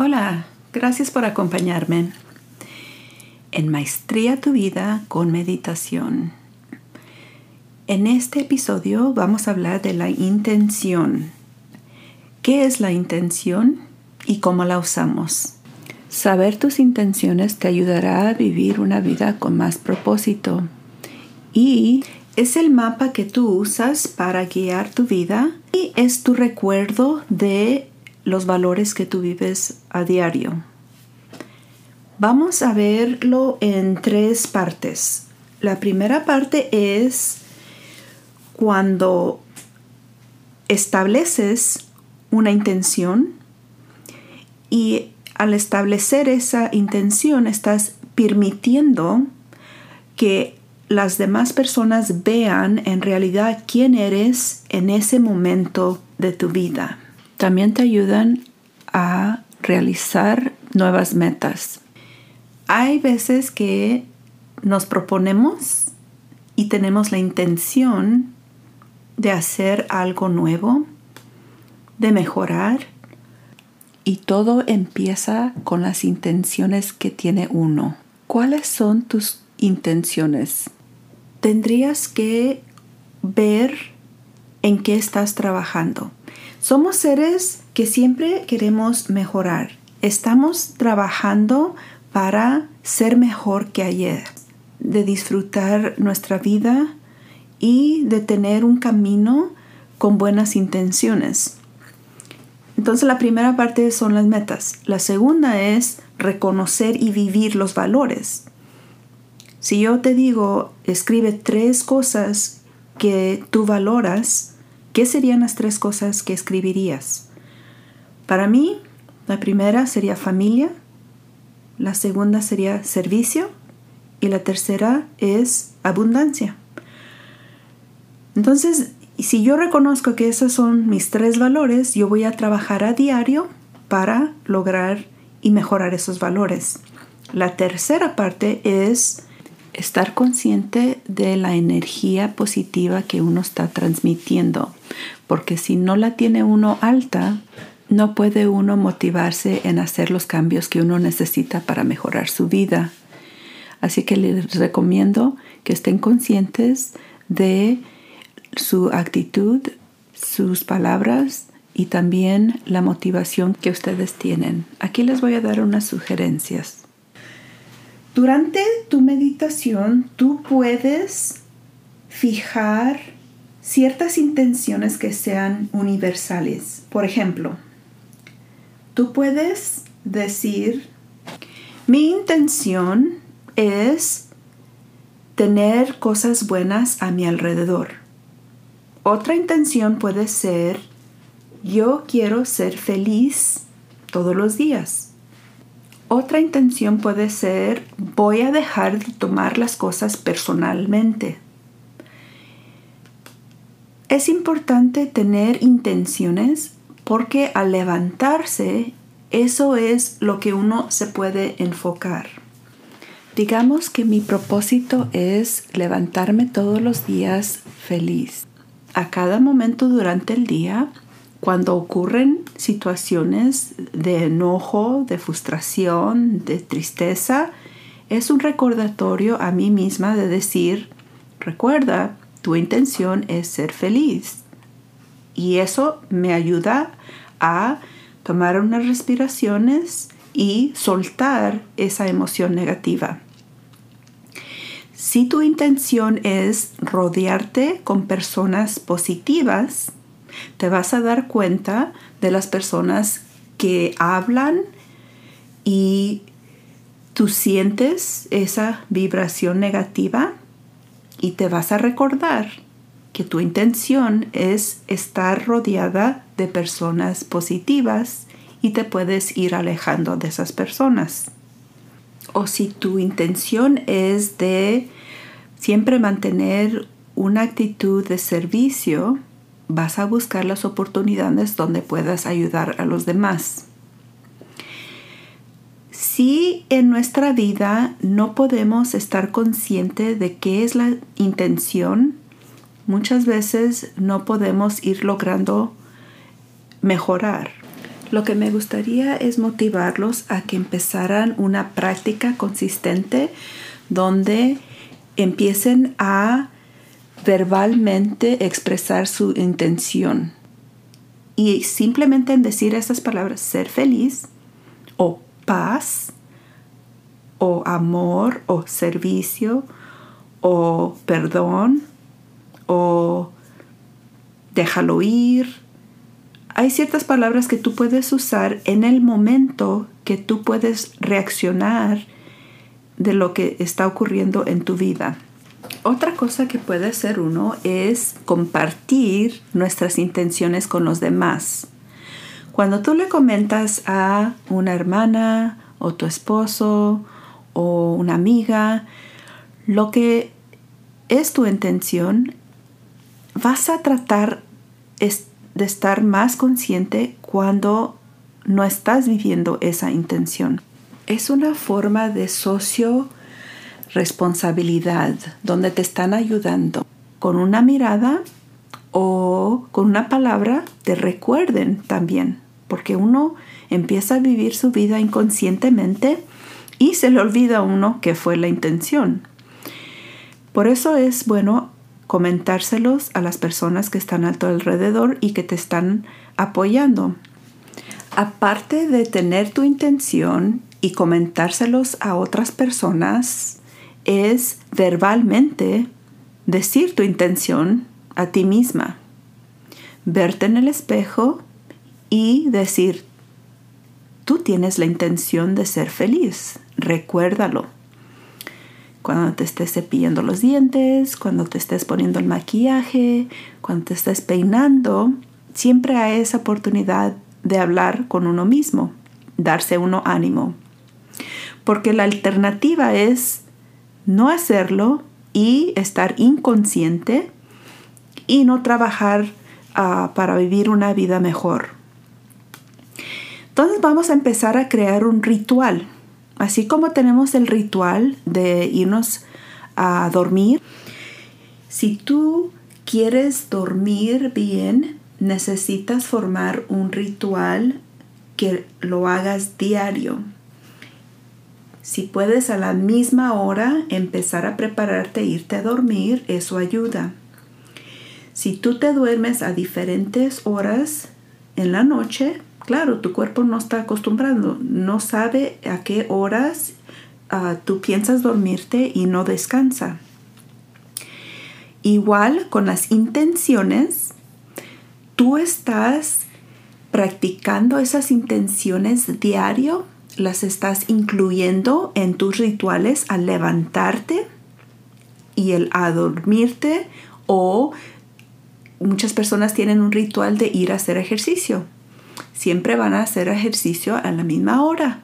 Hola, gracias por acompañarme en Maestría tu vida con meditación. En este episodio vamos a hablar de la intención. ¿Qué es la intención y cómo la usamos? Saber tus intenciones te ayudará a vivir una vida con más propósito y es el mapa que tú usas para guiar tu vida y es tu recuerdo de los valores que tú vives a diario. Vamos a verlo en tres partes. La primera parte es cuando estableces una intención y al establecer esa intención estás permitiendo que las demás personas vean en realidad quién eres en ese momento de tu vida. También te ayudan a realizar nuevas metas. Hay veces que nos proponemos y tenemos la intención de hacer algo nuevo, de mejorar, y todo empieza con las intenciones que tiene uno. ¿Cuáles son tus intenciones? Tendrías que ver en qué estás trabajando. Somos seres que siempre queremos mejorar. Estamos trabajando para ser mejor que ayer, de disfrutar nuestra vida y de tener un camino con buenas intenciones. Entonces la primera parte son las metas. La segunda es reconocer y vivir los valores. Si yo te digo, escribe tres cosas que tú valoras, ¿Qué serían las tres cosas que escribirías? Para mí, la primera sería familia, la segunda sería servicio y la tercera es abundancia. Entonces, si yo reconozco que esos son mis tres valores, yo voy a trabajar a diario para lograr y mejorar esos valores. La tercera parte es estar consciente de la energía positiva que uno está transmitiendo, porque si no la tiene uno alta, no puede uno motivarse en hacer los cambios que uno necesita para mejorar su vida. Así que les recomiendo que estén conscientes de su actitud, sus palabras y también la motivación que ustedes tienen. Aquí les voy a dar unas sugerencias. Durante tu meditación tú puedes fijar ciertas intenciones que sean universales. Por ejemplo, tú puedes decir, mi intención es tener cosas buenas a mi alrededor. Otra intención puede ser, yo quiero ser feliz todos los días. Otra intención puede ser voy a dejar de tomar las cosas personalmente. Es importante tener intenciones porque al levantarse eso es lo que uno se puede enfocar. Digamos que mi propósito es levantarme todos los días feliz. A cada momento durante el día cuando ocurren situaciones de enojo, de frustración, de tristeza, es un recordatorio a mí misma de decir, recuerda, tu intención es ser feliz. Y eso me ayuda a tomar unas respiraciones y soltar esa emoción negativa. Si tu intención es rodearte con personas positivas, te vas a dar cuenta de las personas que hablan y tú sientes esa vibración negativa y te vas a recordar que tu intención es estar rodeada de personas positivas y te puedes ir alejando de esas personas. O si tu intención es de siempre mantener una actitud de servicio, vas a buscar las oportunidades donde puedas ayudar a los demás. Si en nuestra vida no podemos estar conscientes de qué es la intención, muchas veces no podemos ir logrando mejorar. Lo que me gustaría es motivarlos a que empezaran una práctica consistente donde empiecen a verbalmente expresar su intención. Y simplemente en decir esas palabras, ser feliz o paz o amor o servicio o perdón o déjalo ir. Hay ciertas palabras que tú puedes usar en el momento que tú puedes reaccionar de lo que está ocurriendo en tu vida. Otra cosa que puede hacer uno es compartir nuestras intenciones con los demás. Cuando tú le comentas a una hermana o tu esposo o una amiga lo que es tu intención, vas a tratar de estar más consciente cuando no estás viviendo esa intención. Es una forma de socio responsabilidad donde te están ayudando con una mirada o con una palabra te recuerden también, porque uno empieza a vivir su vida inconscientemente y se le olvida a uno que fue la intención. Por eso es bueno comentárselos a las personas que están a tu alrededor y que te están apoyando. Aparte de tener tu intención y comentárselos a otras personas, es verbalmente decir tu intención a ti misma. Verte en el espejo y decir, tú tienes la intención de ser feliz, recuérdalo cuando te estés cepillando los dientes, cuando te estés poniendo el maquillaje, cuando te estés peinando, siempre hay esa oportunidad de hablar con uno mismo, darse uno ánimo. Porque la alternativa es no hacerlo y estar inconsciente y no trabajar ah, para vivir una vida mejor. Entonces vamos a empezar a crear un ritual Así como tenemos el ritual de irnos a dormir, si tú quieres dormir bien, necesitas formar un ritual que lo hagas diario. Si puedes a la misma hora empezar a prepararte e irte a dormir, eso ayuda. Si tú te duermes a diferentes horas en la noche, claro, tu cuerpo no está acostumbrando, no sabe a qué horas ah, tú piensas dormirte y no descansa. Igual con las intenciones, tú estás practicando esas intenciones diario, las estás incluyendo en tus rituales al levantarte y el a dormirte o muchas personas tienen un ritual de ir a hacer ejercicio siempre van a hacer ejercicio a la misma hora.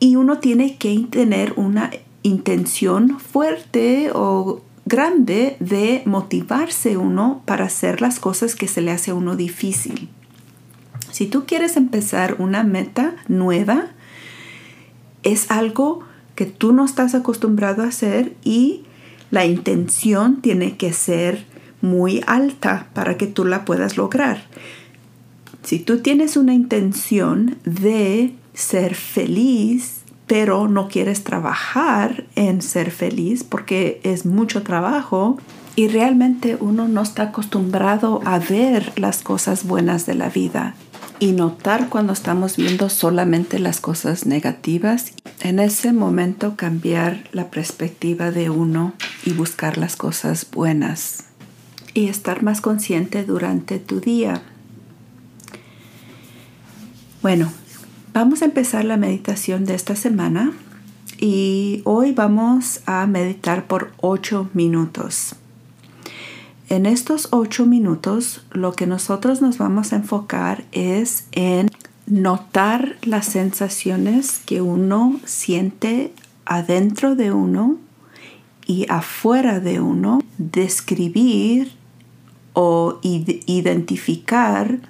Y uno tiene que tener una intención fuerte o grande de motivarse uno para hacer las cosas que se le hace a uno difícil. Si tú quieres empezar una meta nueva, es algo que tú no estás acostumbrado a hacer y la intención tiene que ser muy alta para que tú la puedas lograr. Si tú tienes una intención de ser feliz, pero no quieres trabajar en ser feliz porque es mucho trabajo y realmente uno no está acostumbrado a ver las cosas buenas de la vida y notar cuando estamos viendo solamente las cosas negativas. En ese momento cambiar la perspectiva de uno y buscar las cosas buenas y estar más consciente durante tu día. Bueno, vamos a empezar la meditación de esta semana y hoy vamos a meditar por ocho minutos. En estos ocho minutos lo que nosotros nos vamos a enfocar es en notar las sensaciones que uno siente adentro de uno y afuera de uno, describir o identificar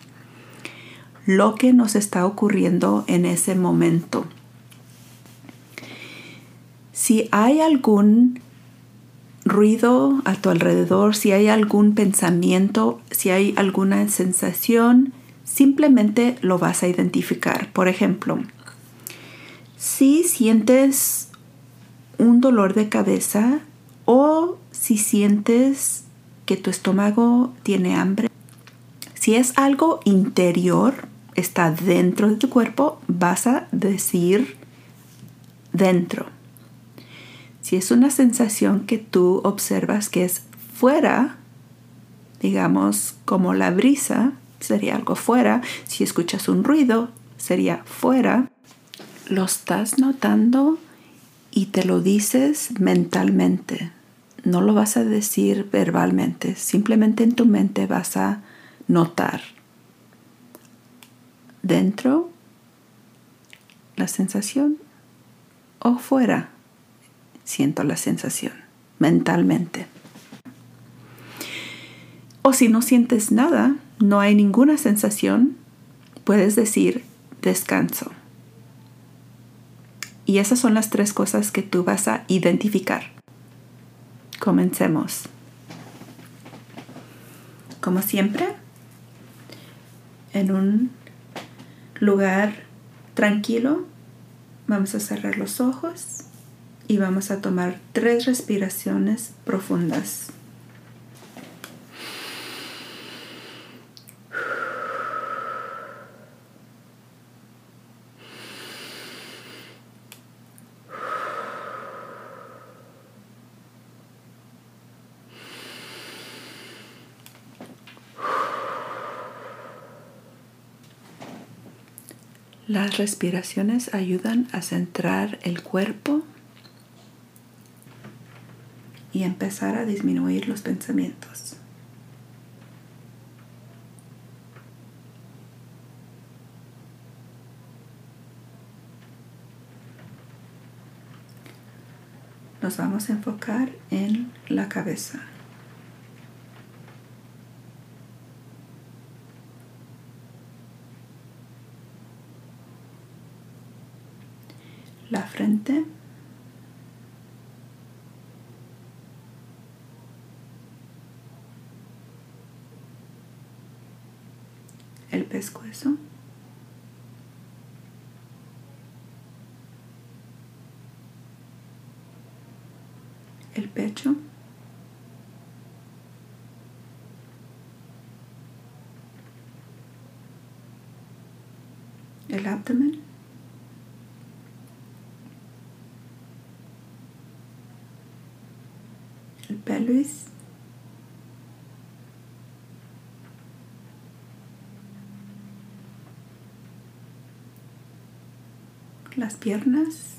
lo que nos está ocurriendo en ese momento. Si hay algún ruido a tu alrededor, si hay algún pensamiento, si hay alguna sensación, simplemente lo vas a identificar. Por ejemplo, si sientes un dolor de cabeza o si sientes que tu estómago tiene hambre, si es algo interior, está dentro de tu cuerpo, vas a decir dentro. Si es una sensación que tú observas que es fuera, digamos como la brisa, sería algo fuera. Si escuchas un ruido, sería fuera. Lo estás notando y te lo dices mentalmente. No lo vas a decir verbalmente, simplemente en tu mente vas a notar. Dentro, la sensación o fuera, siento la sensación mentalmente. O si no sientes nada, no hay ninguna sensación, puedes decir descanso. Y esas son las tres cosas que tú vas a identificar. Comencemos. Como siempre, en un lugar tranquilo, vamos a cerrar los ojos y vamos a tomar tres respiraciones profundas. Las respiraciones ayudan a centrar el cuerpo y empezar a disminuir los pensamientos. Nos vamos a enfocar en la cabeza. la frente. El pescuezo. El pecho. El abdomen. pelvis. Las piernas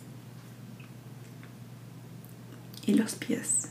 y los pies.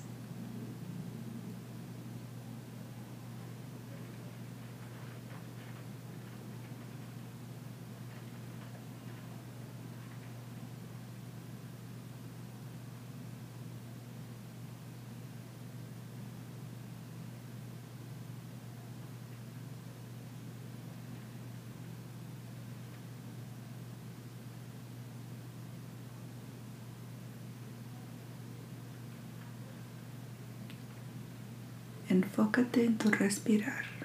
Enfócate en tu respirar.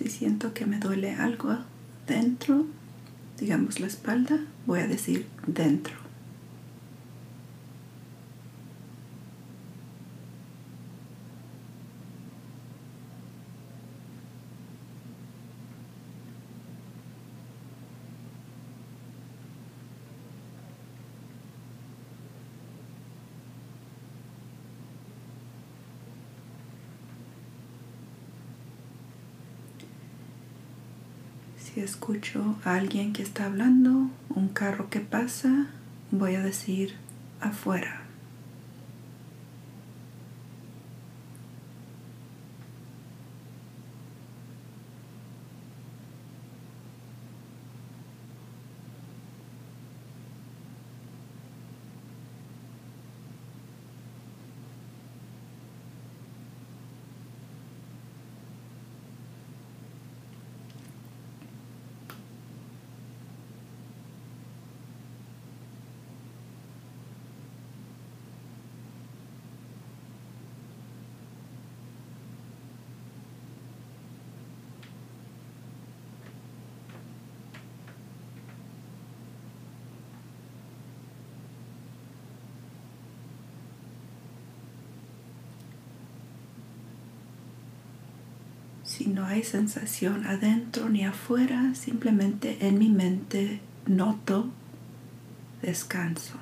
Si siento que me duele algo dentro, digamos la espalda, voy a decir dentro. Si escucho a alguien que está hablando, un carro que pasa, voy a decir afuera. Si no hay sensación adentro ni afuera, simplemente en mi mente noto descanso.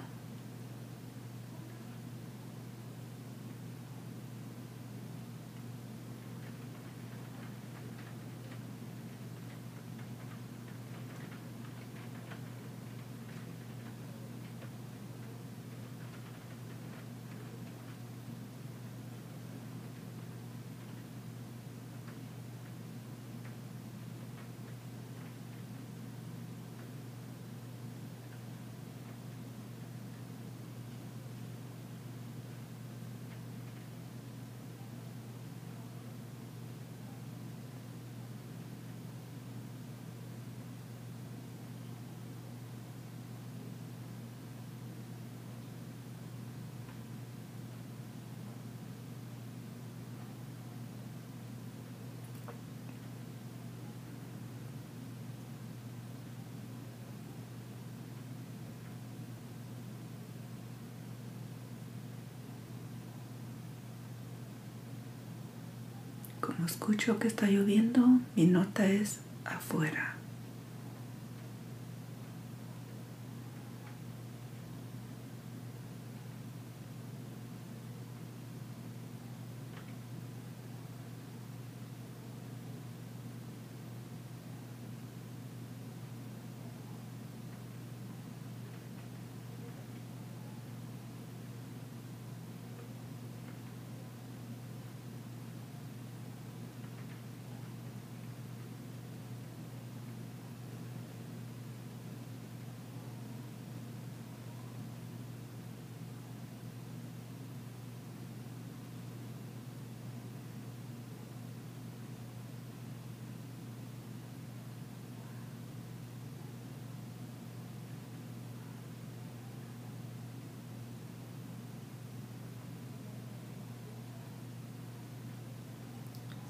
Escucho que está lloviendo, mi nota es afuera.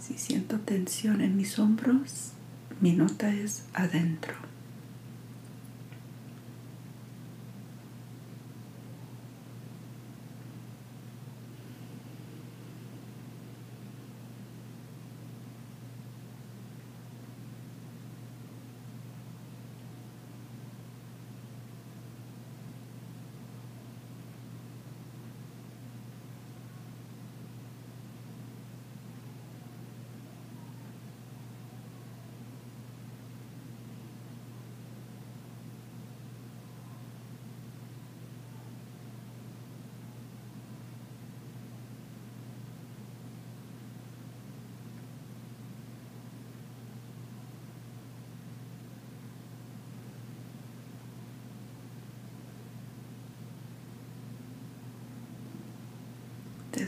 Si siento tensión en mis hombros, mi nota es adentro.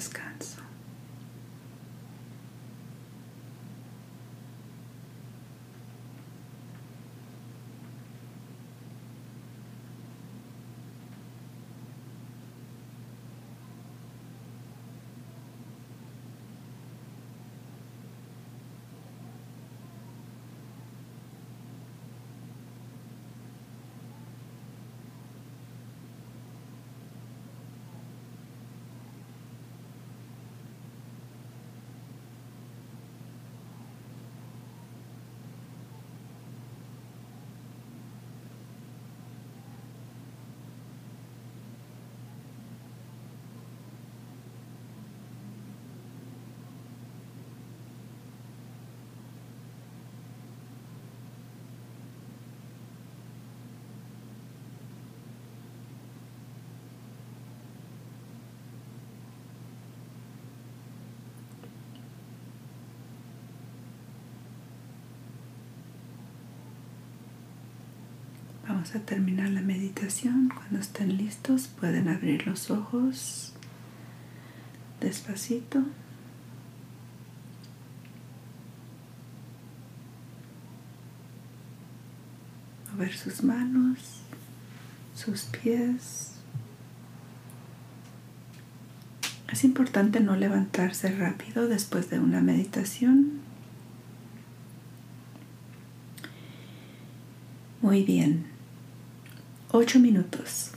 Descanso. Vamos a terminar la meditación. Cuando estén listos pueden abrir los ojos despacito. Mover sus manos, sus pies. Es importante no levantarse rápido después de una meditación. Muy bien. Ocho minutos.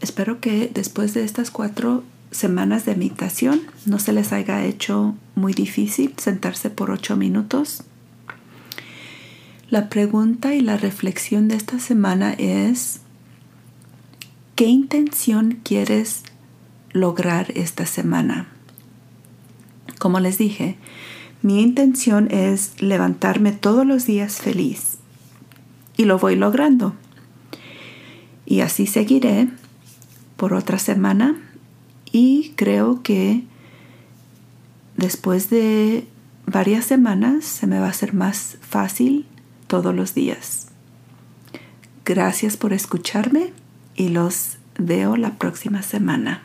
Espero que después de estas cuatro semanas de meditación no se les haya hecho muy difícil sentarse por ocho minutos. La pregunta y la reflexión de esta semana es, ¿qué intención quieres lograr esta semana. Como les dije, mi intención es levantarme todos los días feliz y lo voy logrando. Y así seguiré por otra semana y creo que después de varias semanas se me va a hacer más fácil todos los días. Gracias por escucharme y los veo la próxima semana.